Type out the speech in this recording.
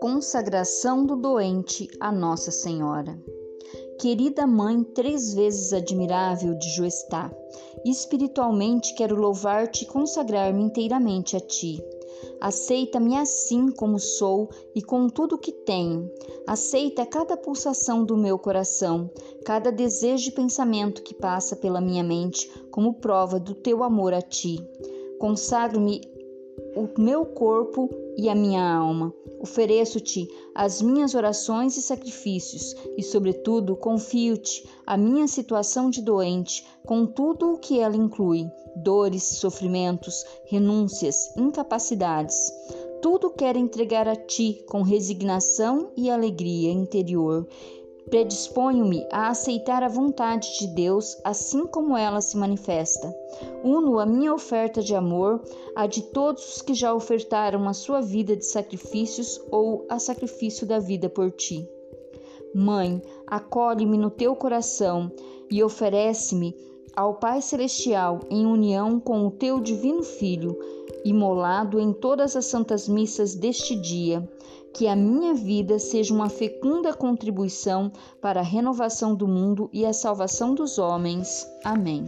Consagração do doente a Nossa Senhora. Querida Mãe, três vezes admirável de Joestá, espiritualmente quero louvar-te e consagrar-me inteiramente a ti. Aceita-me assim como sou e com tudo o que tenho. Aceita cada pulsação do meu coração, cada desejo e pensamento que passa pela minha mente, como prova do teu amor a ti. Consagro-me o meu corpo e a minha alma. Ofereço-te as minhas orações e sacrifícios, e, sobretudo, confio-te a minha situação de doente, com tudo o que ela inclui: dores, sofrimentos, renúncias, incapacidades. Tudo quero entregar a ti com resignação e alegria interior, Predisponho-me a aceitar a vontade de Deus assim como ela se manifesta. Uno a minha oferta de amor à de todos os que já ofertaram a sua vida de sacrifícios ou a sacrifício da vida por ti. Mãe, acolhe-me no teu coração e oferece-me ao Pai Celestial em união com o teu divino Filho, imolado em todas as santas missas deste dia que a minha vida seja uma fecunda contribuição para a renovação do mundo e a salvação dos homens. Amém.